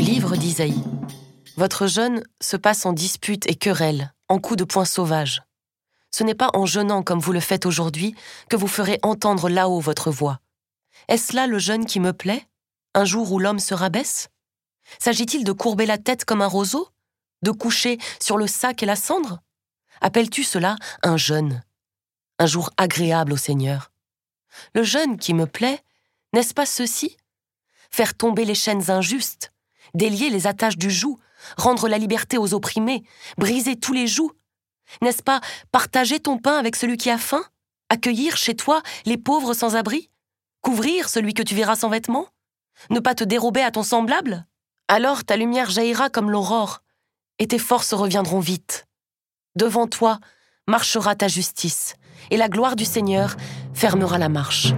livre d'Isaïe. Votre jeûne se passe en disputes et querelles, en coups de poing sauvages. Ce n'est pas en jeûnant comme vous le faites aujourd'hui que vous ferez entendre là-haut votre voix. Est-ce là le jeûne qui me plaît Un jour où l'homme se rabaisse? S'agit-il de courber la tête comme un roseau? De coucher sur le sac et la cendre? Appelles-tu cela un jeûne Un jour agréable au Seigneur? Le jeûne qui me plaît, n'est-ce pas ceci? Faire tomber les chaînes injustes, délier les attaches du joug, rendre la liberté aux opprimés, briser tous les jougs N'est-ce pas partager ton pain avec celui qui a faim Accueillir chez toi les pauvres sans abri Couvrir celui que tu verras sans vêtements Ne pas te dérober à ton semblable? Alors ta lumière jaillira comme l'aurore, et tes forces reviendront vite. Devant toi marchera ta justice, et la gloire du Seigneur fermera la marche.